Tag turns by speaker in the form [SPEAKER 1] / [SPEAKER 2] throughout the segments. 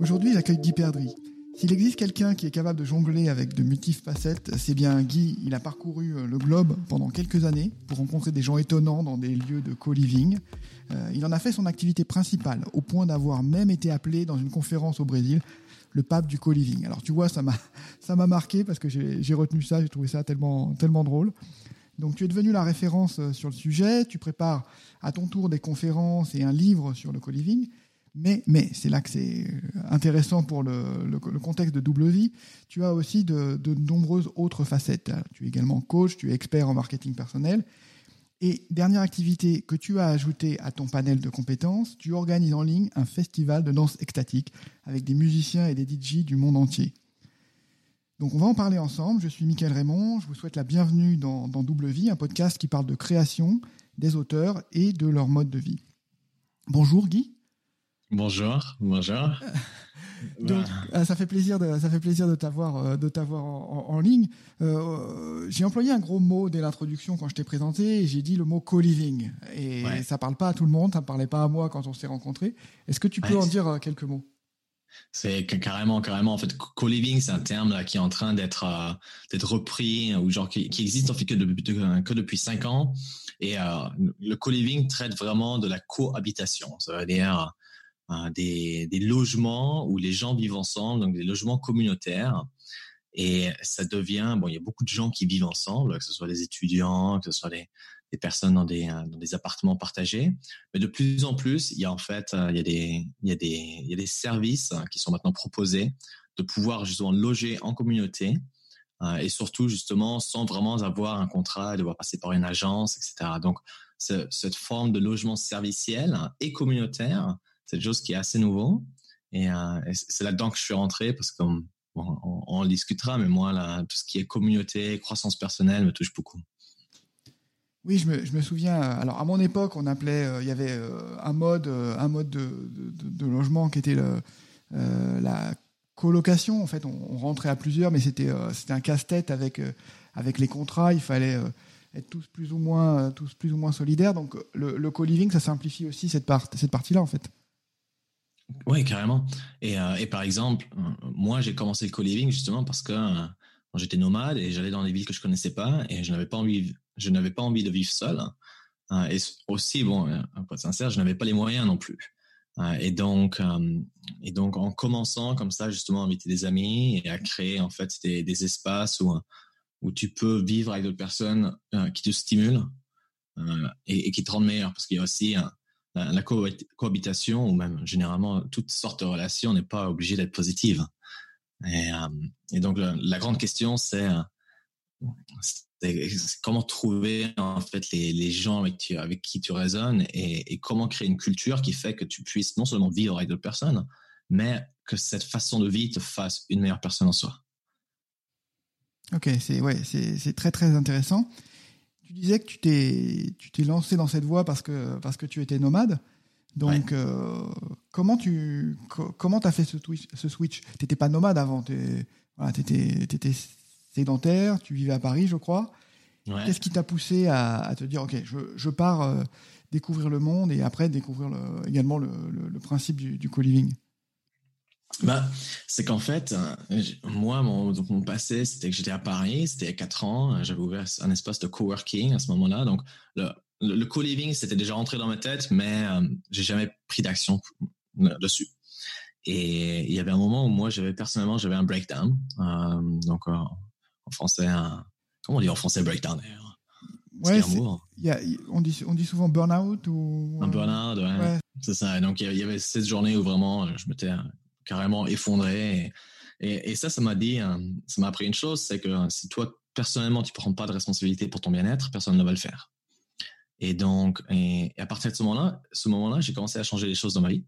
[SPEAKER 1] Aujourd'hui, j'accueille Guy Perdry. S'il existe quelqu'un qui est capable de jongler avec de multiples facettes, c'est bien Guy. Il a parcouru euh, le globe pendant quelques années pour rencontrer des gens étonnants dans des lieux de co-living. Euh, il en a fait son activité principale, au point d'avoir même été appelé dans une conférence au Brésil le pape du co-living. Alors tu vois, ça m'a ça m'a marqué parce que j'ai retenu ça, j'ai trouvé ça tellement tellement drôle. Donc tu es devenu la référence euh, sur le sujet, tu prépares à ton tour des conférences et un livre sur le co-living. Mais, mais c'est là que c'est intéressant pour le, contexte de double vie. Tu as aussi de, de, nombreuses autres facettes. Tu es également coach, tu es expert en marketing personnel. Et dernière activité que tu as ajoutée à ton panel de compétences, tu organises en ligne un festival de danse extatique avec des musiciens et des DJ du monde entier. Donc on va en parler ensemble. Je suis Mickaël Raymond. Je vous souhaite la bienvenue dans, dans Double Vie, un podcast qui parle de création, des auteurs et de leur mode de vie. Bonjour Guy.
[SPEAKER 2] Bonjour, bonjour.
[SPEAKER 1] Donc, euh, ça fait plaisir de ça fait plaisir de t'avoir euh, de t'avoir en, ligne. Euh, j'ai employé un gros mot dès l'introduction quand je t'ai présenté. J'ai dit le mot co-living et ça ça parle pas à tout le monde. Ça parlait pas à moi quand on s'est rencontrés. Est-ce que tu peux en dire quelques mots?
[SPEAKER 2] C'est carrément, carrément. En fait, co-living, c'est un terme là, qui est en train d'être d'être repris ou genre qui, existe en fait que depuis que depuis cinq ans. Et le co-living traite vraiment de la cohabitation. Ça veut dire des, des, logements où les gens vivent ensemble, donc des logements communautaires. Et ça devient, bon, il y a beaucoup de gens qui vivent ensemble, que ce soit des étudiants, que ce soit des, personnes dans des, dans des appartements partagés. Mais de plus en plus, il y a en fait, euh, il y a des, il y a des, services qui sont maintenant proposés de pouvoir justement loger en communauté et surtout justement sans vraiment avoir un contrat, devoir passer par une agence, etc. Donc cette forme de logement serviciel et communautaire c'est quelque chose qui est assez nouveau. Et, euh, c'est là-dedans que je suis rentré parce qu'on on, discutera, mais moi, là, tout ce qui est communauté, croissance personnelle me touche beaucoup.
[SPEAKER 1] Oui, je me, je me souviens. Alors, à mon époque, on appelait, euh, il y avait euh, un mode, un mode de, logement qui était la colocation. En fait, on, rentrait à plusieurs, mais c'était c'était un casse-tête avec avec les contrats. Il fallait être tous plus ou moins tous plus ou moins solidaires. Donc, le, le co-living, ça simplifie aussi cette part, cette partie-là, en fait.
[SPEAKER 2] Oui, carrément. Et, euh, et, par exemple, euh, moi, j'ai commencé le co-living justement parce que euh, j'étais nomade et j'allais dans des villes que je connaissais pas et je n'avais pas envie, je n'avais pas envie de vivre seul. et aussi, bon, pour être sincère, je n'avais pas les moyens non plus. et donc, et donc, en commençant comme ça, justement, à inviter des amis et à créer en fait des, espaces où où tu peux vivre avec d'autres personnes qui te stimulent et, et, qui te rendent meilleur, parce qu'il y a aussi la, cohabitation ou même généralement toutes sortes de relations n'est pas obligée d'être positive. Et, euh, donc la, grande question c'est comment trouver en fait les, gens avec, qui, tu résonnes et, comment créer une culture qui fait que tu puisses non seulement vivre avec d'autres personnes, mais que cette façon de vie te fasse une meilleure personne en soi.
[SPEAKER 1] Ok, c'est ouais, c'est très très intéressant. Tu disais que tu t'es tu t'es lancé dans cette voie parce que parce que tu étais nomade. Donc euh, comment tu comment t'as fait ce, ce switch? T'étais pas nomade avant, tu voilà, t'étais sédentaire, tu vivais à Paris, je crois. Qu'est-ce qui t'a poussé à, à, te dire ok, je, je pars euh, découvrir le monde et après découvrir le, également le, le, principe du, du co-living?
[SPEAKER 2] Bah, c'est qu'en fait, euh, moi, mon, donc mon passé, c'était que j'étais à Paris, c'était il y a 4 ans, euh, j'avais ouvert un espace de coworking à ce moment-là. Donc, le, le, co-living, c'était déjà rentré dans ma tête, mais euh, j'ai jamais pris d'action dessus. Et il y avait un moment où moi, j'avais personnellement, j'avais un breakdown. donc, en français, un, comment on dit en français breakdown d'ailleurs?
[SPEAKER 1] Ouais, y a, on, dit, on dit souvent burn-out ou...
[SPEAKER 2] Un burn-out, ouais. ouais. C'est ça. Donc, il y avait cette journée où vraiment, je m'étais carrément effondré. Et, ça, ça m'a dit, euh, ça m'a appris une chose, c'est que euh, si toi, personnellement, tu prends pas de responsabilité pour ton bien-être, personne ne va le faire. Et donc, à partir de ce moment-là, ce moment-là, j'ai commencé à changer les choses dans ma vie.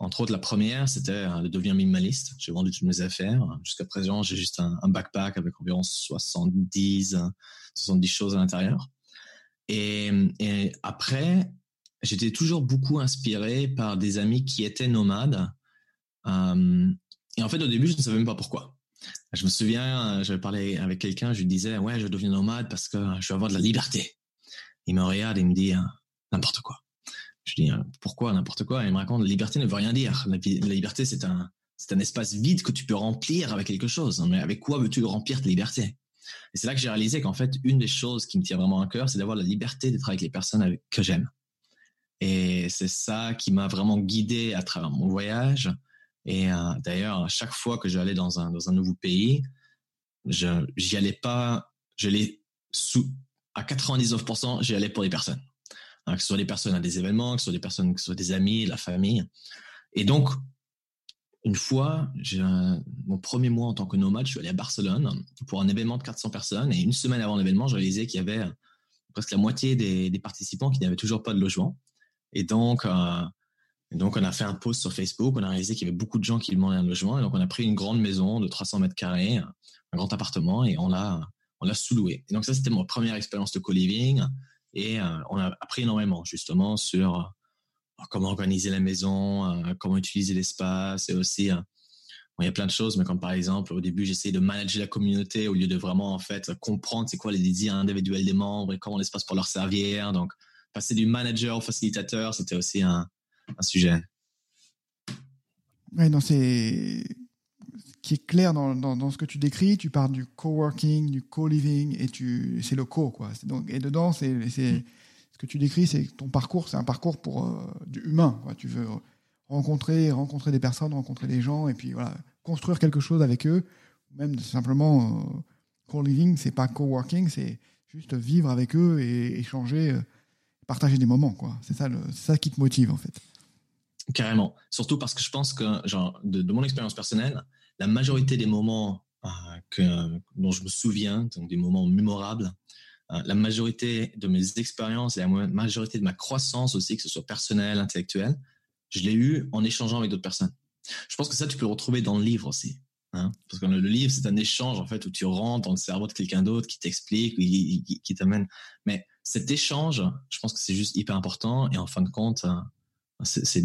[SPEAKER 2] Entre autres, la première, c'était euh, de devenir minimaliste. J'ai vendu toutes mes affaires. Jusqu'à présent, j'ai juste un, backpack avec environ 70, 70 choses à l'intérieur. Et, et après, j'étais toujours beaucoup inspiré par des amis qui étaient nomades et en fait, au début, je ne savais même pas pourquoi. Je me souviens, euh, j'avais parlé avec quelqu'un, je lui disais, ouais, je deviens nomade parce que je veux avoir de la liberté. Il me regarde et me dit, euh, n'importe quoi. Je lui dis, pourquoi n'importe quoi? Il me raconte, la liberté ne veut rien dire. La, liberté, c'est un, c'est un espace vide que tu peux remplir avec quelque chose. Mais avec quoi veux-tu remplir ta liberté? Et c'est là que j'ai réalisé qu'en fait, une des choses qui me tient vraiment à cœur, c'est d'avoir la liberté d'être avec les personnes que j'aime. Et c'est ça qui m'a vraiment guidé à travers mon voyage. Et euh, d'ailleurs, chaque fois que j'allais dans un, dans un nouveau pays, je j'y allais pas, je l'ai sous à 99%, j'y allais pour les personnes. Hein, que ce soit des personnes à des événements, que ce soit des personnes, que ce soit des amis, la famille. Et donc, une fois, mon premier mois en tant que nomade, je suis allé à Barcelone pour un événement de 400 personnes. Et une semaine avant l'événement, je réalisais qu'il y avait presque la moitié des, des participants qui n'avaient toujours pas de logement. Et donc, euh, donc, on a fait un post sur Facebook. On a réalisé qu'il y avait beaucoup de gens qui demandaient un logement. Et donc, on a pris une grande maison de 300 mètres carrés, un grand appartement, et on l'a, on l'a sous-loué. Et donc, ça, c'était ma première expérience de co-living. Et euh, on a appris énormément, justement, sur euh, comment organiser la maison, euh, comment utiliser l'espace, et aussi, il y a plein de choses, mais comme par exemple, au début, j'essayais de manager la communauté au lieu de vraiment, en fait, comprendre c'est quoi les désirs individuels des membres et comment l'espace pour leur servir. Donc, passer du manager au facilitateur, c'était aussi un, un sujet.
[SPEAKER 1] Oui, non, c'est qui est clair dans, dans, ce que tu décris. Tu parles du coworking, du co-living, et tu c'est le co, quoi. Et dedans, c'est ce que tu décris, c'est ton parcours, c'est un parcours pour euh, du humain. Tu veux rencontrer, rencontrer des personnes, rencontrer des gens, et puis voilà, construire quelque chose avec eux. Même simplement euh, co-living, c'est pas coworking, c'est juste vivre avec eux et échanger, euh, partager des moments, quoi. C'est ça, ça qui te motive en fait.
[SPEAKER 2] Carrément. Surtout parce que je pense que, genre, de, mon expérience personnelle, la majorité des moments euh, que, dont je me souviens, donc des moments mémorables, euh, la majorité de mes expériences et la majorité de ma croissance aussi, que ce soit personnelle, intellectuelle, je l'ai eu en échangeant avec d'autres personnes. Je pense que ça, tu peux le retrouver dans le livre aussi. Hein parce que le, livre, c'est un échange en fait où tu rentres dans le cerveau de quelqu'un d'autre qui t'explique, qui, t'amène. Mais cet échange, je pense que c'est juste hyper important. Et en fin de compte, euh, c'est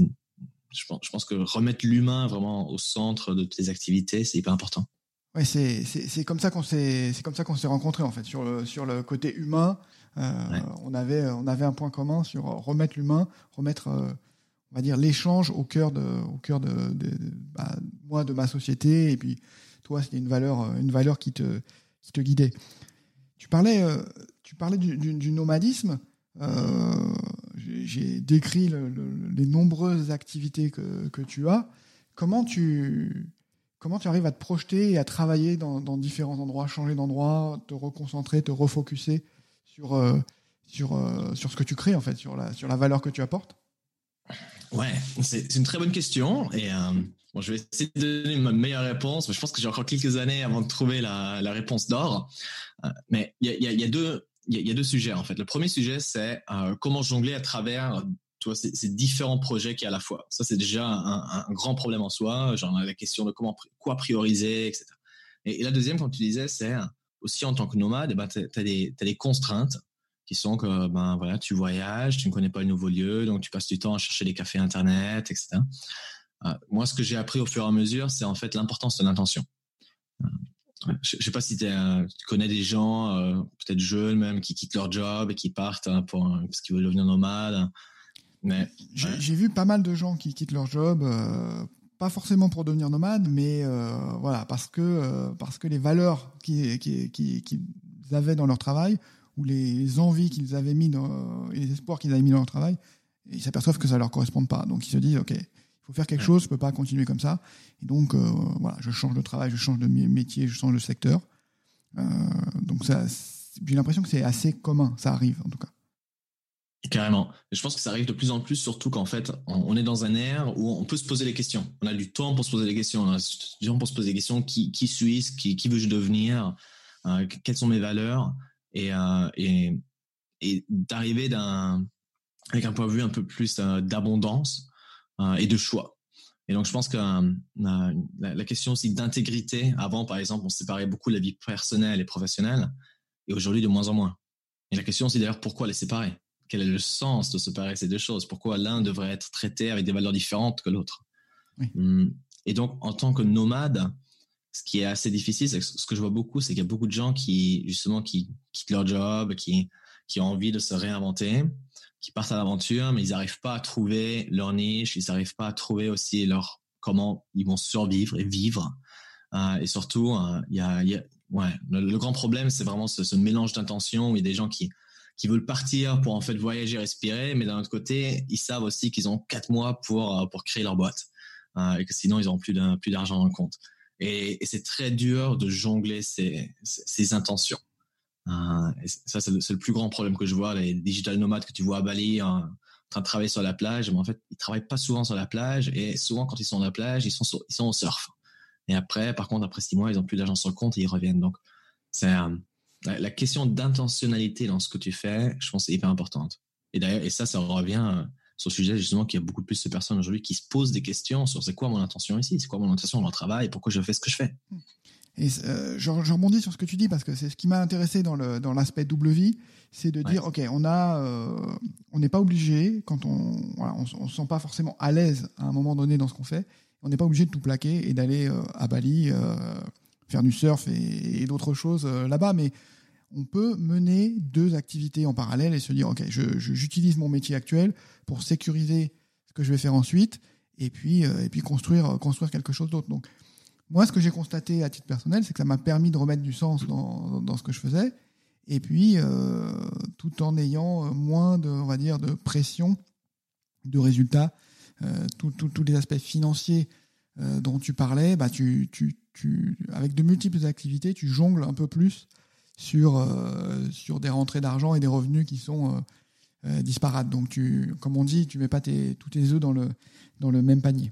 [SPEAKER 2] je pense, que remettre l'humain vraiment au centre de tes activités, c'est hyper important.
[SPEAKER 1] Oui, c'est comme ça qu'on s'est c'est comme ça qu'on s'est rencontrés en fait sur le sur le côté humain. Euh, on avait on avait un point commun sur remettre l'humain, remettre euh, on va dire l'échange au cœur de au cœur de, bah, moi de ma société et puis toi c'était une valeur une valeur qui te qui te guidait. Tu parlais euh, tu parlais du, du nomadisme. Euh, j'ai décrit les nombreuses activités que, que, tu as. Comment tu, comment tu arrives à te projeter et à travailler dans, différents endroits, changer d'endroit, te reconcentrer, te refocuser sur, euh, sur, euh, sur ce que tu crées, en fait, sur la, sur la valeur que tu apportes?
[SPEAKER 2] Ouais, c'est une très bonne question. Et bon, je vais essayer de donner ma meilleure réponse, mais je pense que j'ai encore quelques années avant de trouver la, la réponse d'or. mais il y a deux il y, a deux sujets en fait. Le premier sujet, c'est euh, comment jongler à travers ces, différents projets qui à la fois. Ça, c'est déjà un, grand problème en soi. Genre la question de comment quoi prioriser, etc. Et, la deuxième, comme tu disais, c'est aussi en tant que nomade, eh ben, tu as, des contraintes qui sont que ben voilà, tu voyages, tu ne connais pas le nouveau lieu, donc tu passes du temps à chercher des cafés internet, etc. Euh, moi, ce que j'ai appris au fur et à mesure, c'est en fait l'importance de l'intention. Je, ne sais pas si tu connais des gens, euh, peut-être jeunes même, qui quittent leur job et qui partent hein, pour, parce qu'ils veulent devenir nomades.
[SPEAKER 1] Mais j'ai vu pas mal de gens qui quittent leur job, euh, pas forcément pour devenir nomades, mais euh, voilà parce que parce que les valeurs qu'ils avaient dans leur travail ou les envies qu'ils avaient mis dans, et les espoirs qu'ils avaient mis dans leur travail, ils s'aperçoivent que ça leur correspond pas. Donc ils se disent ok, faut faire quelque chose, je peux pas continuer comme ça. Et donc, euh, voilà, je change de travail, je change de métier, je change de secteur. Euh, donc, ça, j'ai l'impression que c'est assez commun, ça arrive en tout cas.
[SPEAKER 2] Carrément. Je pense que ça arrive de plus en plus, surtout qu'en fait, on est dans un air où on peut se poser les questions. On a du temps pour se poser des questions. On a du temps pour se poser des questions. Qui, qui suis-je? Qui, qui veux-je devenir? Euh, Quelles sont mes valeurs? Et, et, et d'arriver d'un, avec un point de vue un peu plus d'abondance et de choix. Et donc, je pense que euh, la, question aussi d'intégrité, avant, par exemple, on séparait beaucoup la vie personnelle et professionnelle, et aujourd'hui, de moins en moins. Et la question aussi, d'ailleurs, pourquoi les séparer? Quel est le sens de séparer ces deux choses? Pourquoi l'un devrait être traité avec des valeurs différentes que l'autre? Hum. Et donc, en tant que nomade, ce qui est assez difficile, c'est ce que je vois beaucoup, c'est qu'il y a beaucoup de gens qui, justement, qui quittent leur job, qui, qui ont envie de se réinventer, qui partent à l'aventure, mais ils n'arrivent pas à trouver leur niche, ils n'arrivent pas à trouver aussi leur comment ils vont survivre et vivre. et surtout, il y a, ouais, le, grand problème, c'est vraiment ce, mélange d'intentions où il y a des gens qui qui veulent partir pour en fait voyager, respirer, mais d'un autre côté, ils savent aussi qu'ils ont quatre mois pour pour créer leur boîte et que sinon ils n'auront plus plus d'argent le compte. Et, c'est très dur de jongler ces, ces intentions. Euh, ça, c'est le, plus grand problème que je vois. Les digital nomades que tu vois à Bali en train de travailler sur la plage, mais en fait, ils travaillent pas souvent sur la plage et souvent quand ils sont sur la plage, ils sont, ils sont au surf. Et après, par contre, après six mois, ils ont plus d'argent sur le compte et ils reviennent. Donc, c'est euh, la question d'intentionnalité dans ce que tu fais, je pense, c'est hyper importante. Et d'ailleurs, et ça, ça revient euh, sur le sujet justement qu'il y a beaucoup plus de personnes aujourd'hui qui se posent des questions sur c'est quoi mon intention ici, c'est quoi mon intention dans le travail, pourquoi je fais ce que je fais.
[SPEAKER 1] Et euh, je, rebondis sur ce que tu dis parce que c'est ce qui m'a intéressé dans le dans l'aspect double vie, c'est de dire ok on a euh, on n'est pas obligé quand on voilà, on, se sent pas forcément à l'aise à un moment donné dans ce qu'on fait, on n'est pas obligé de tout plaquer et d'aller euh, à Bali faire du surf et, d'autres choses là-bas, mais on peut mener deux activités en parallèle et se dire, OK, j'utilise mon métier actuel pour sécuriser ce que je vais faire ensuite et puis, euh, et puis construire, construire quelque chose d'autre. Donc, moi, ce que j'ai constaté à titre personnel, c'est que ça m'a permis de remettre du sens dans, ce que je faisais et puis euh, tout en ayant moins de, on va dire, de pression de résultats. Euh, tous les aspects financiers dont tu parlais, bah, tu, tu, tu, avec de multiples activités, tu jongles un peu plus sur, euh, sur des rentrées d'argent et des revenus qui sont euh, euh, disparates. Donc, tu, comme on dit, tu mets pas tous tes œufs dans le, dans le même panier.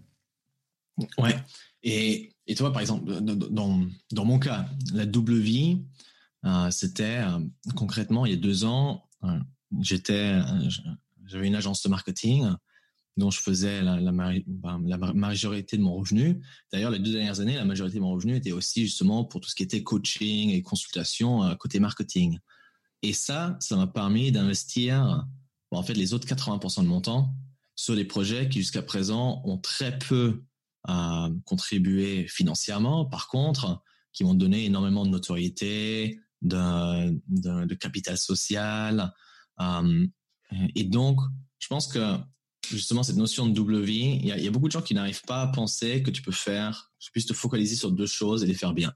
[SPEAKER 2] Ouais. Et, et toi, par exemple, dans, dans mon cas, la double vie, c'était concrètement il y a deux ans, j'étais, j'avais une agence de marketing dont je faisais la, ben, majorité de mon revenu. D'ailleurs, les deux dernières années, la majorité de mon revenu était aussi justement pour tout ce qui était coaching et consultation euh, côté marketing. Et ça, ça m'a permis d'investir en fait les autres 80% de mon temps sur des projets qui jusqu'à présent ont très peu euh, contribué financièrement. Par contre, qui m'ont donné énormément de notoriété, de, capital social. Euh, et donc, je pense que justement cette notion de double vie. Il y a, beaucoup de gens qui n'arrivent pas à penser que tu peux faire, tu puisses te focaliser sur deux choses et les faire bien.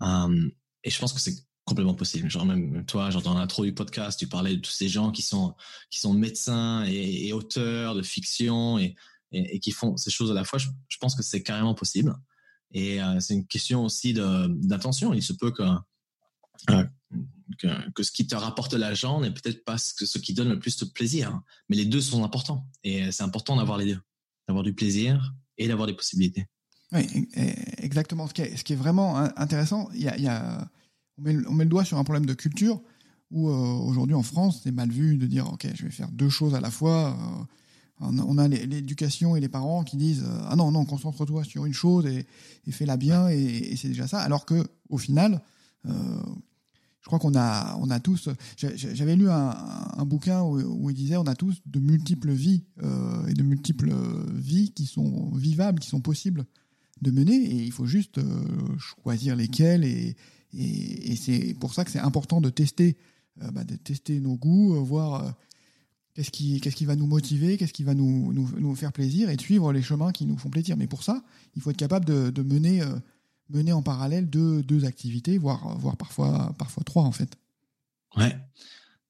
[SPEAKER 2] Um, et je pense que c'est complètement possible. Genre même toi, dans l'intro du podcast, tu parlais de tous ces gens qui sont qui sont médecins et, auteurs de fiction et, et, qui font ces choses à la fois. Je, pense que c'est carrément possible. Et euh, c'est une question aussi d'intention. Il se peut que euh, que, ce qui te rapporte l'argent n'est peut-être pas ce, que, qui donne le plus de plaisir. Mais les deux sont importants. Et c'est important d'avoir les deux. D'avoir du plaisir et d'avoir des possibilités.
[SPEAKER 1] Oui, exactement. Ce qui est, ce qui est vraiment intéressant, il y a, on, met, le doigt sur un problème de culture où euh, aujourd'hui en France, c'est mal vu de dire OK, je vais faire deux choses à la fois. Euh, on a l'éducation et les parents qui disent euh, ah non non concentre-toi sur une chose et, et fais-la bien et, et c'est déjà ça. Alors que au final, je crois qu'on a, on a tous. J'avais lu un, un bouquin où, où, il disait on a tous de multiples vies euh, et de multiples vies qui sont vivables, qui sont possibles de mener, et il faut juste euh, choisir lesquelles. Et, et, c'est pour ça que c'est important de tester, euh, bah, de tester nos goûts, euh, voir euh, qu'est-ce qui, va nous motiver, qu'est-ce qui va nous, faire plaisir, et de suivre les chemins qui nous font plaisir. Mais pour ça, il faut être capable de, de mener en parallèle deux, activités, voire, parfois, trois en fait.
[SPEAKER 2] Ouais.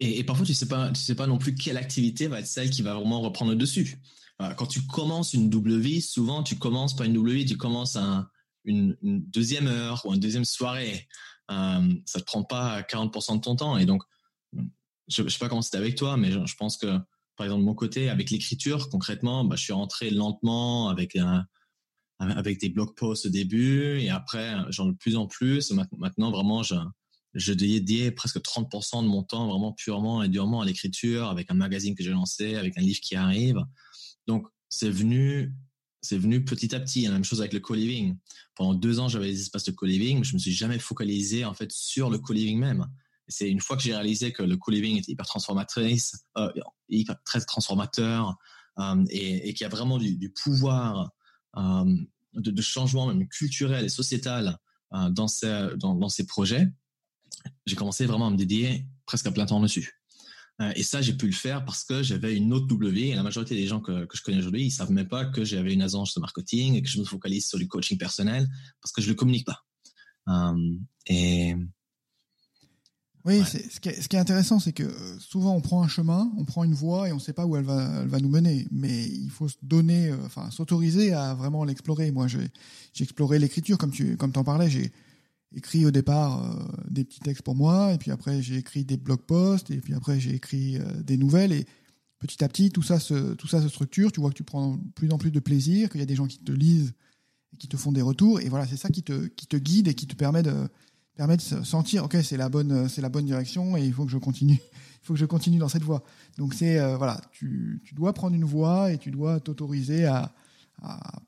[SPEAKER 2] Et, parfois, tu tu sais pas non plus quelle activité va être celle qui va vraiment reprendre le dessus. Quand tu commences une double vie, souvent tu commences pas une double vie, tu commences un, une, deuxième heure ou une deuxième soirée. Euh, ça te prend pas 40% de ton temps. Et donc, je, ne sais pas comment c'était avec toi, mais je, pense que, par exemple, de mon côté, avec l'écriture, concrètement, bah, je suis rentré lentement avec des blog posts au début et après, genre de plus en plus. Maintenant, vraiment, je, je presque 30% de mon temps vraiment purement et durement à l'écriture, avec un magazine que j'ai lancé, avec un livre qui arrive. Donc, c'est venu, c'est venu petit à petit. La même chose avec le co-living. Pendant deux ans, j'avais des espaces de co-living, mais je me suis jamais focalisé en fait sur le co-living même. C'est une fois que j'ai réalisé que le co-living était hyper transformatrice, euh, hyper, très transformateur, euh, et, qu'il y a vraiment du, pouvoir euh, de, changement même culturel et sociétal dans, ces, dans, ces projets, j'ai commencé vraiment à me dédier presque à plein temps dessus. et ça, j'ai pu le faire parce que j'avais une autre W. Et la majorité des gens que, que je connais aujourd'hui, ils savent même pas que j'avais une agence de marketing et que je me focalise sur du coaching personnel parce que je le communique pas. et
[SPEAKER 1] oui, ce, qui est, ce qui est intéressant, c'est que euh, souvent on prend un chemin, on prend une voie et on ne sait pas où elle va, elle va nous mener. Mais il faut se donner, euh, enfin s'autoriser à vraiment l'explorer. Moi, j'ai exploré l'écriture, comme tu comme en parlais. J'ai écrit au départ euh, des petits textes pour moi, et puis après j'ai écrit des blog posts, et puis après j'ai écrit des nouvelles. Et petit à petit, tout ça se tout ça se structure. Tu vois que tu prends de plus en plus de plaisir, qu'il y a des gens qui te lisent et qui te font des retours. Et voilà, c'est ça qui te qui te guide et qui te permet de permet de sentir, ok, c'est la bonne, c'est la bonne direction et il faut que je continue, il faut que je continue dans cette voie. Donc c'est euh, voilà, tu, tu, dois prendre une voie et tu dois t'autoriser à,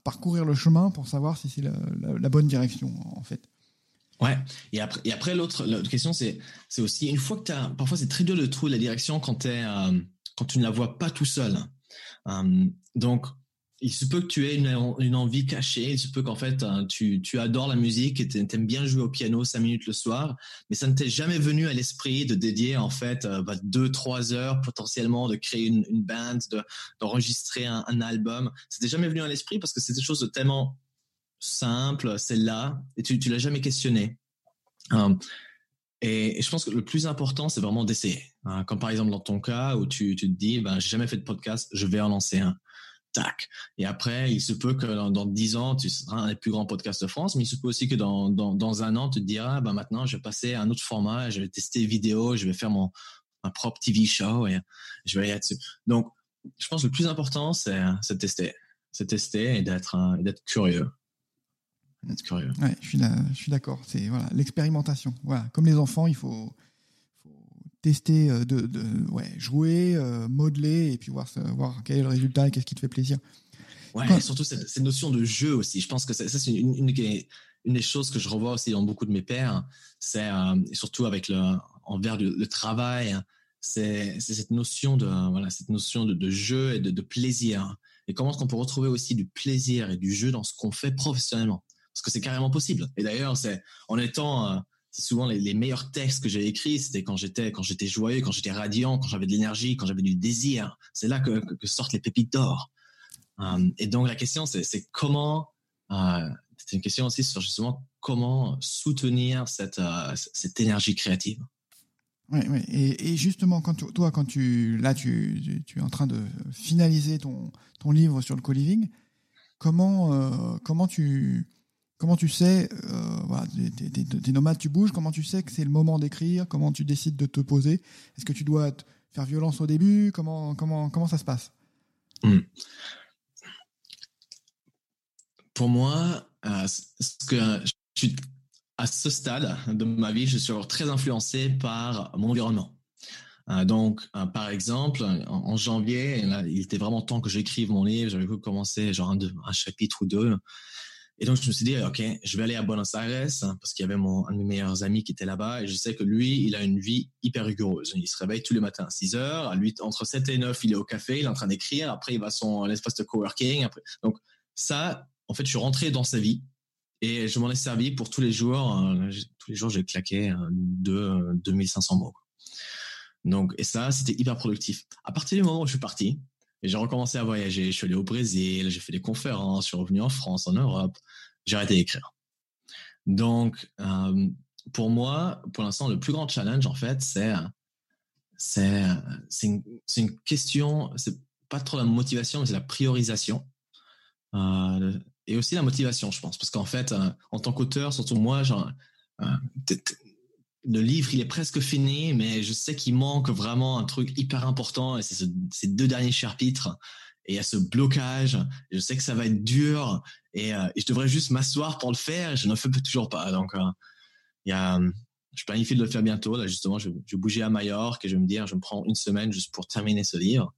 [SPEAKER 1] parcourir le chemin pour savoir si c'est la, bonne direction en fait.
[SPEAKER 2] Ouais. Et après, et après l'autre, question, c'est, c'est aussi une fois que tu as, parfois c'est très dur de trouver la direction quand, euh, quand tu ne la vois pas tout seul. Euh, donc, il se peut que tu aies une, envie cachée, il se peut qu'en fait hein, tu, adores la musique et tu aimes bien jouer au piano cinq minutes le soir, mais ça ne t'est jamais venu à l'esprit de dédier en fait euh, bah, deux trois heures potentiellement de créer une, une band, d'enregistrer un, album. Ça t'est jamais venu à l'esprit parce que c'est des choses tellement simples, c'est là et tu tu l'as jamais questionné. Hum, et, je pense que le plus important, c'est vraiment d'essayer. Hein. comme par exemple dans ton cas où tu, tu te dis, ben, j'ai jamais fait de podcast, je vais en lancer un tac. Et après, il se peut que dans dix ans, tu seras un des plus grands podcasts de France, mais il se peut aussi que dans, dans, un an, tu te diras, bah maintenant, je vais passer à un autre format, je vais tester vidéo, je vais faire mon, propre TV show et je vais aller là-dessus. Donc, je pense que le plus important, c'est de tester. C'est tester et d'être curieux. D'être curieux.
[SPEAKER 1] Ouais, je suis d'accord. C'est voilà, l'expérimentation. Voilà, comme les enfants, il faut tester, euh, de, de ouais, jouer, euh, modeler et puis voir, voir quel est le résultat et qu'est-ce qui te fait plaisir.
[SPEAKER 2] Ouais, et surtout cette, cette, notion de jeu aussi. Je pense que ça, c'est une, une, une, des choses que je revois aussi dans beaucoup de mes pères. C'est euh, surtout avec le envers le, le travail. C'est cette notion de voilà cette notion de, de jeu et de, de plaisir. Et comment est-ce qu'on peut retrouver aussi du plaisir et du jeu dans ce qu'on fait professionnellement? Parce que c'est carrément possible. Et d'ailleurs, c'est en étant souvent les, meilleurs textes que j'ai écrits, c'était quand j'étais quand j'étais joyeux, quand j'étais radiant, quand j'avais de l'énergie, quand j'avais du désir. C'est là que, sortent les pépites d'or. Euh, et donc la question, c'est comment. Euh, c'est une question aussi sur justement comment soutenir cette euh, cette énergie créative.
[SPEAKER 1] Oui, oui. Et, justement, quand toi, quand tu là, tu, tu, es en train de finaliser ton ton livre sur le co-living, comment comment tu Comment tu sais, euh, voilà, t'es, nomade, tu bouges, comment tu sais que c'est le moment d'écrire Comment tu décides de te poser? Est-ce que tu dois faire violence au début? Comment, comment, comment ça se passe? Hmm.
[SPEAKER 2] Pour moi, euh, à ce stade de ma vie, je suis très influencé par mon environnement. Euh, donc, par exemple, en, janvier, il était vraiment temps que j'écrive mon livre. J'avais commencé genre un chapitre ou deux. Et donc, je me suis dit, OK, je vais aller à Buenos Aires hein, parce qu'il y avait mon, un de mes meilleurs amis qui était là-bas et je sais que lui, il a une vie hyper rigoureuse. Il se réveille tous les matins à 6 heures. À lui, entre 7 et 9, il est au café, il est en train d'écrire. Après, il va à son espace de coworking. Donc, ça, en fait, je suis rentré dans sa vie et je m'en ai servi pour tous les jours. Euh, tous les jours, j'ai claqué de 2500 mots. Donc, et ça, c'était hyper productif. À partir du moment où je suis parti, j'ai recommencé à voyager. Je suis allé au Brésil, j'ai fait des conférences, je suis revenu en France, en Europe. J'ai arrêté d'écrire. Donc, euh, pour moi, pour l'instant, le plus grand challenge, en fait, c'est c'est une, une, question. C'est pas trop la motivation, mais c'est la priorisation. Euh, et aussi la motivation, je pense, parce qu'en fait, euh, en tant qu'auteur, surtout moi, genre, le livre, il est presque fini, mais je sais qu'il manque vraiment un truc hyper important, et c'est ce, ces deux derniers chapitres. Et il y a ce blocage. je sais que ça va être dur, et, euh, je devrais juste m'asseoir pour le faire. Je ne le fais toujours pas. Donc, euh, il y a, je planifie de le faire bientôt. Là, justement, je, vais bouger à Majorque et je vais me dire, je me prends une semaine juste pour terminer ce livre.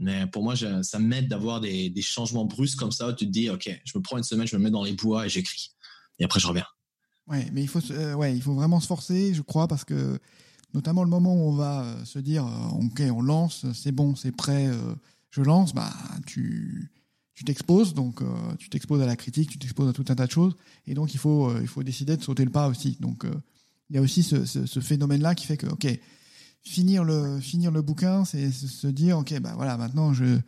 [SPEAKER 2] Mais pour moi, ça m'aide d'avoir des, des changements brusques comme ça où tu te dis, OK, je me prends une semaine, je me mets dans les bois et j'écris. Et après, je reviens.
[SPEAKER 1] Ouais, mais il faut, euh, ouais, il faut vraiment se forcer, je crois, parce que notamment le moment où on va euh, se dire, euh, ok, on lance, c'est bon, c'est prêt, je lance, bah, tu, tu t'exposes, donc tu t'exposes à la critique, tu t'exposes à tout un tas de choses, et donc il faut, il faut décider de sauter le pas aussi. Donc il y a aussi ce, ce, ce phénomène-là qui fait que, ok, finir le finir le bouquin, c'est se dire ok bah voilà maintenant je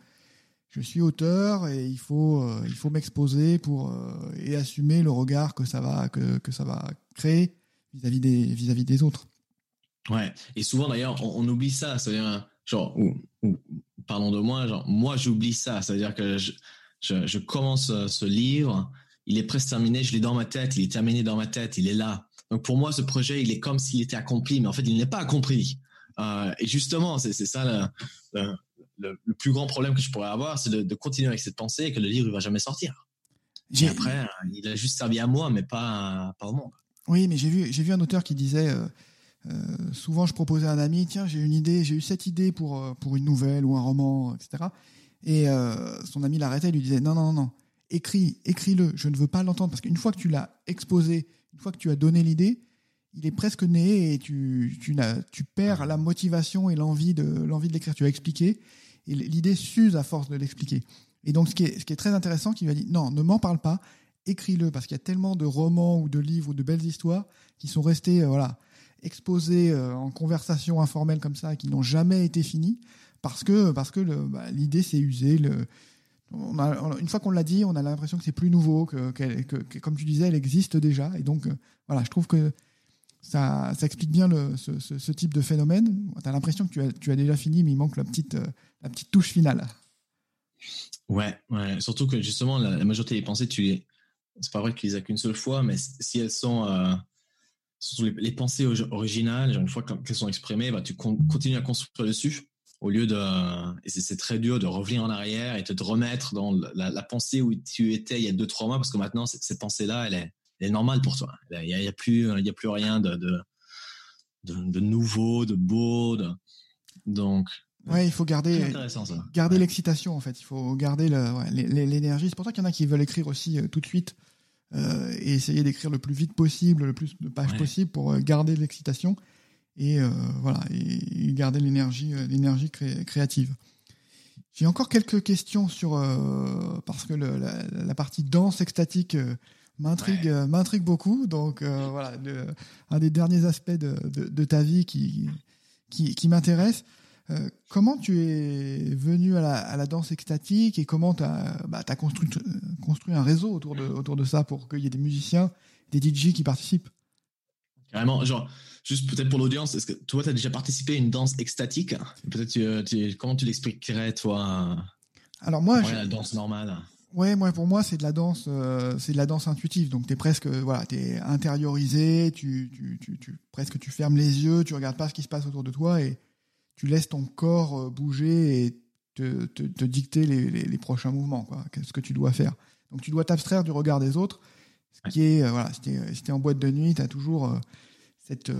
[SPEAKER 1] je suis auteur et il faut euh, il faut m'exposer pour euh, et assumer le regard que ça va que, que ça va créer vis-à-vis des vis-à-vis des autres.
[SPEAKER 2] Ouais, et souvent d'ailleurs on, oublie ça, c'est-à-dire genre ou, parlons de moi, genre moi j'oublie ça, c'est-à-dire que je, je, commence euh, ce livre, il est presque terminé, je l'ai dans ma tête, il est terminé dans ma tête, il est là. Donc pour moi ce projet il est comme s'il était accompli, mais en fait il n'est pas accompli. Et justement c'est ça le, plus grand problème que je pourrais avoir, c'est de, continuer avec cette pensée et que le livre ne va jamais sortir. Et après, il a juste servi à moi, mais pas, pas au monde.
[SPEAKER 1] Oui, mais j'ai vu, j'ai vu un auteur qui disait euh, euh, souvent, je proposais à un ami, tiens, j'ai une idée, j'ai eu cette idée pour, euh, pour une nouvelle ou un roman, etc. Et son ami l'arrêtait et lui disait, non, non, non, écris, écris-le, je ne veux pas l'entendre, parce qu'une fois que tu l'as exposé, une fois que tu as donné l'idée, il est presque né et tu, tu, tu perds la motivation et l'envie de, l'envie de l'écrire. Tu as expliqué et l'idée s'use à force de l'expliquer. Et donc, ce qui est, très intéressant, qu'il va dire, non, ne m'en parle pas, écris-le, parce qu'il y a tellement de romans ou de livres ou de belles histoires qui sont restés, euh, voilà, exposés euh, en conversation informelle comme ça, qui n'ont jamais été finis, parce que, parce que bah, l'idée s'est usée. Une fois qu'on l'a dit, on a l'impression que c'est plus nouveau, que, que, comme tu disais, elle existe déjà. Et donc, euh, voilà, je trouve que ça, explique bien ce, type de phénomène. Tu as l'impression que tu as, déjà fini, mais il manque la petite, petite touche finale.
[SPEAKER 2] Ouais, ouais. surtout que justement, la, majorité des pensées, tu les... c'est pas vrai que tu les as qu'une seule fois, mais si elles sont, euh, les, pensées originales, une fois qu'elles sont exprimées, bah, tu continues à construire dessus au lieu de, et c'est très dur de revenir en arrière et de te remettre dans la, pensée où tu étais il y a deux, trois mois, parce que maintenant, cette, pensée-là, elle est, elle est, normale pour toi. Il n'y a, a, plus, il y a plus rien de, de, de, nouveau, de beau. De, donc,
[SPEAKER 1] Ouais, il faut garder, garder l'excitation en fait. Il faut garder l'énergie. C'est pour ça qu'il y en a qui veulent écrire aussi euh, tout de suite euh, et essayer d'écrire le plus vite possible, le plus de pages possible pour euh, garder l'excitation et voilà et, garder l'énergie, l'énergie créative. J'ai encore quelques questions sur parce que la, partie danse extatique m'intrigue m'intrigue beaucoup. Donc voilà, un des derniers aspects de, de ta vie qui qui, qui m'intéresse. Euh, comment tu es venu à la, danse extatique et comment tu as, bah, construit, euh, construit, un réseau autour de, autour de ça pour qu'il y ait des musiciens, des DJ qui participent?
[SPEAKER 2] Carrément, genre, juste peut-être pour l'audience, est-ce que toi, tu as déjà participé à une danse extatique? Peut-être, comment tu l'expliquerais, toi?
[SPEAKER 1] Alors, moi.
[SPEAKER 2] je... la danse normale.
[SPEAKER 1] Ouais, moi pour moi c'est de la danse, euh, c'est de la danse intuitive. Donc t'es presque, voilà, t'es intériorisé, tu, tu, tu, tu, presque tu fermes les yeux, tu regardes pas ce qui se passe autour de toi et tu laisses ton corps euh, bouger et te, te, dicter les, les, prochains mouvements, quoi, ce que tu dois faire? Donc tu dois t'abstraire du regard des autres, ce qui est, euh, voilà, si t'es en boîte de nuit, tu as toujours euh, cette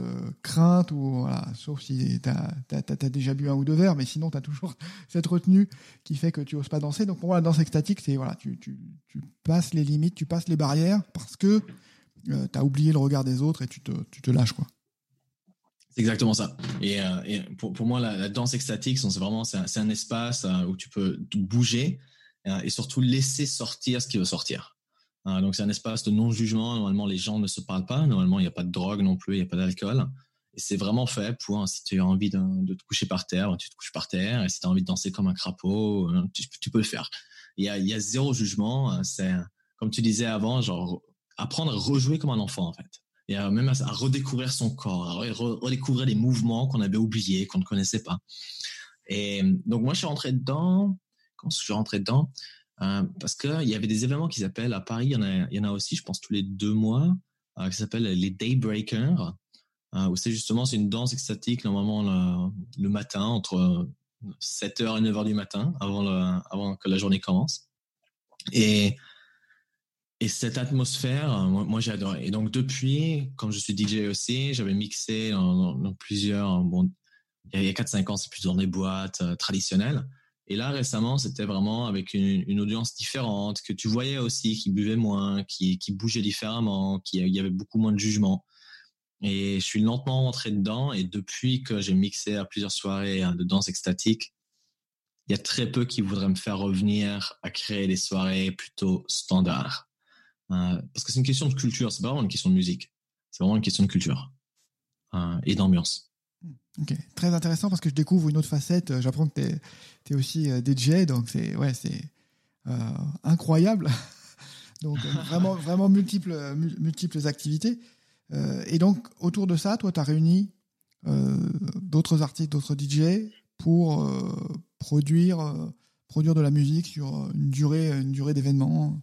[SPEAKER 1] crainte, ou, voilà, sauf si tu as, déjà bu un ou deux verres, mais sinon tu as toujours cette retenue qui fait que tu oses pas danser. Donc pour moi, la danse extatique, c'est voilà, tu, tu, tu, passes les limites, tu passes les barrières parce que tu as oublié le regard des autres et tu te, tu te lâches. quoi
[SPEAKER 2] exactement ça. Et, euh, pour, pour, moi, la, danse extatique, c'est vraiment c'est un, espace euh, où tu peux bouger euh, et surtout laisser sortir ce qui veut sortir. Donc c'est un espace de non-jugement. Normalement, les gens ne se parlent pas. Normalement, il n'y a pas de drogue non plus, il n'y a pas d'alcool. Et c'est vraiment fait pour, si tu as envie de, te coucher par terre, tu te couches par terre. Et si tu as envie de danser comme un crapaud, tu, tu peux le faire. Il y a, zéro jugement. C'est, comme tu disais avant, genre, apprendre à rejouer comme un enfant, en fait et même à, redécouvrir son corps, à redécouvrir les mouvements qu'on avait oubliés, qu'on ne connaissait pas. Et donc moi, je suis rentré dedans. Quand je suis rentré dedans, euh, parce qu'il y avait des événements qui s'appellent à Paris, il y, en a, aussi, je pense, tous les deux mois, euh, qui s'appellent les Daybreakers, euh, où c'est justement c'est une danse extatique, normalement le, matin, entre 7h et 9h du matin, avant, le, avant que la journée commence. Et et cette atmosphère, moi, moi j'ai adoré. Et donc depuis, comme je suis DJ aussi, j'avais mixé dans, plusieurs, bon, il y a 4-5 ans, c'est plus dans des boîtes traditionnelles. Et là, récemment, c'était vraiment avec une, audience différente, que tu voyais aussi qui buvait moins, qui, qui bougeait différemment, qui y avait beaucoup moins de jugement. Et je suis lentement rentré dedans. Et depuis que j'ai mixé à plusieurs soirées hein, de danse extatique, il y a très peu qui voudraient me faire revenir à créer des soirées plutôt standards. Euh, parce que c'est une question de culture, c'est pas vraiment une question de musique. C'est vraiment une question de culture euh, et d'ambiance.
[SPEAKER 1] Ok, très intéressant parce que je découvre une autre facette. J'apprends que tu es, aussi DJ, donc c'est ouais, c'est incroyable. donc vraiment, vraiment multiples, multiples activités. et donc autour de ça, toi, tu as réuni d'autres artistes, d'autres DJ pour produire, produire de la musique sur une durée, une durée d'événements.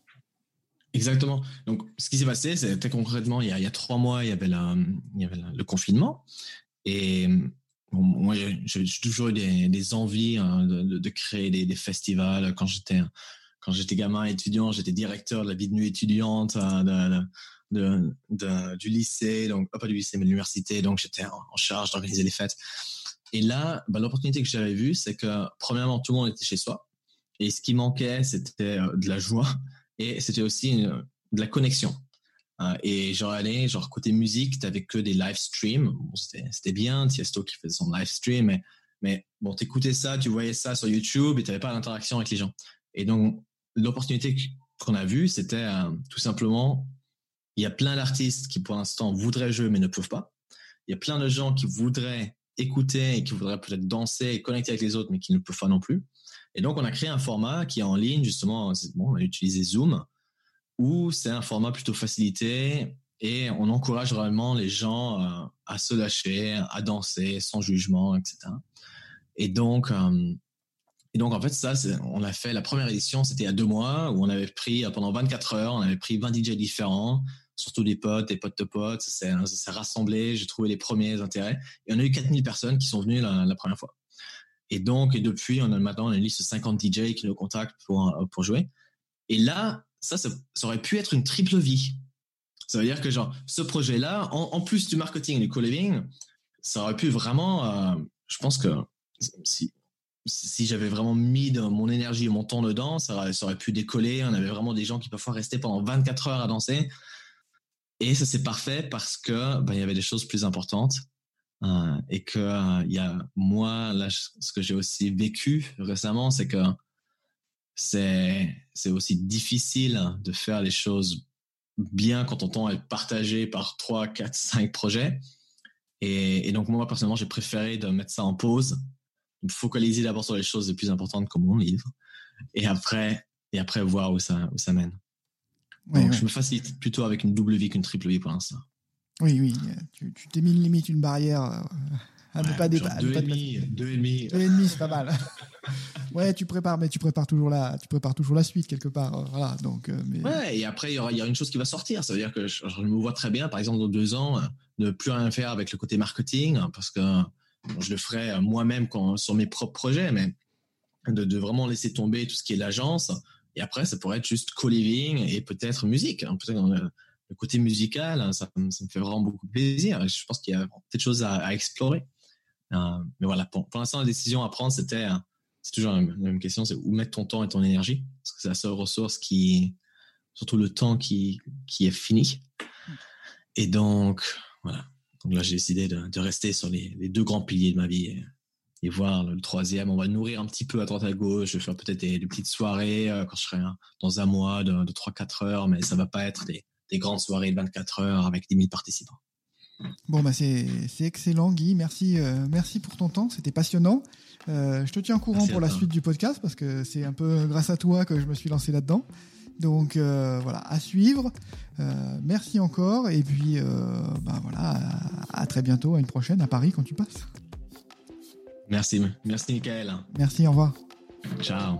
[SPEAKER 2] Exactement. Donc, ce qui s'est passé, c'était concrètement, il y, a, il y, a, trois mois, il y avait, il y avait le confinement. Et moi, j'ai toujours eu des, envies hein, de, créer des, festivals. Quand j'étais quand j'étais gamin étudiant, j'étais directeur de la vie de nuit étudiante euh, de, du lycée, donc pas du lycée mais de l'université. Donc j'étais en, charge d'organiser les fêtes. Et là, bah, l'opportunité que j'avais vue, c'est que premièrement, tout le monde était chez soi. Et ce qui manquait, c'était euh, de la joie et c'était aussi de la connexion. Euh, et genre, allez, genre, côté musique, t'avais que des live streams. C'était bien, Tiesto qui faisait son live stream, mais, mais bon, t'écoutais ça, tu voyais ça sur YouTube et t'avais pas d'interaction avec les gens. Et donc, l'opportunité qu'on a vue, c'était euh, tout simplement, il y a plein d'artistes qui, pour l'instant, voudraient jouer mais ne peuvent pas. Il y a plein de gens qui voudraient écouter et qui voudraient peut-être danser et connecter avec les autres, mais qui ne peuvent pas non plus. Et donc, on a créé un format qui est en ligne, justement, bon, on a utilisé Zoom, où c'est un format plutôt facilité et on encourage vraiment les gens euh, à se lâcher, à danser sans jugement, etc. Et donc, euh, et donc en fait, ça, on a fait la première édition, c'était il y a deux mois, où on avait pris, pendant 24 heures, on avait pris 20 DJ différents, surtout des potes, des potes de potes, ça s'est rassemblé, j'ai trouvé les premiers intérêts, et on a eu 4000 personnes qui sont venues la première fois. Et donc, et depuis, on a maintenant une liste de 50 DJ qui nous contactent pour, euh, pour jouer. Et là, ça, ça, aurait pu être une triple vie. Ça veut dire que, genre, ce projet-là, en, plus du marketing et du co-living, ça aurait pu vraiment, euh, je pense que si, j'avais vraiment mis mon énergie et mon temps dedans, ça aurait, pu décoller. On avait vraiment des gens qui parfois restaient pendant 24 heures à danser. Et ça, c'est parfait parce que ben, il y avait des choses plus importantes. Euh, et que il y a moi là ce que j'ai aussi vécu récemment c'est que c'est c'est aussi difficile de faire les choses bien quand ton temps est partagé par 3, 4, 5 projets. Et, et donc moi personnellement j'ai préféré de mettre ça en pause, de me focaliser d'abord sur les choses les plus importantes comme mon livre, et après et après voir où ça où ça mène. donc je me facilite plutôt avec une double vie qu'une triple vie pour l'instant.
[SPEAKER 1] Oui, oui. Tu t'es mis une limite, une barrière euh,
[SPEAKER 2] à ne pas dépasser. Deux, deux et demi.
[SPEAKER 1] Deux et demi, c'est pas mal. ouais, tu prépares, mais tu prépares toujours la, tu prépares toujours la suite quelque part. Euh, voilà, donc. Euh, mais...
[SPEAKER 2] Ouais, et après il y aura, une chose qui va sortir. Ça veut dire que je, me vois très bien, par exemple, dans deux ans, ne plus rien faire avec le côté marketing, parce que je le ferai moi-même sur mes propres projets, mais de, vraiment laisser tomber tout ce qui est l'agence. Et après, ça pourrait être juste co-living et peut-être musique. Hein, peut-être le côté musical, hein, ça, me fait vraiment beaucoup plaisir. Je pense qu'il y a peut-être choses à, explorer. Euh, mais voilà, pour, l'instant, la décision à prendre, c'était, euh, c'est toujours la même, question, c'est où mettre ton temps et ton énergie, parce que c'est la seule ressource qui, surtout le temps qui, qui est fini. Et donc, voilà. Donc là, j'ai décidé de, rester sur les, deux grands piliers de ma vie et, voir le, troisième. On va nourrir un petit peu à droite à gauche. Je vais faire peut-être des, petites soirées euh, quand je serai dans un mois de, de 3-4 heures, mais ça va pas être des, des grandes soirées de 24 heures avec 10 000 participants.
[SPEAKER 1] Bon, bah c'est excellent, Guy. Merci, euh, merci pour ton temps. C'était passionnant. Euh, je te tiens au courant pour la suite du podcast parce que c'est un peu grâce à toi que je me suis lancé là-dedans. Donc euh, voilà, à suivre. merci encore. Et puis, bah, voilà, à, très bientôt, à une prochaine à Paris quand tu passes.
[SPEAKER 2] Merci, merci, Michael.
[SPEAKER 1] Merci, au revoir.
[SPEAKER 2] Ciao.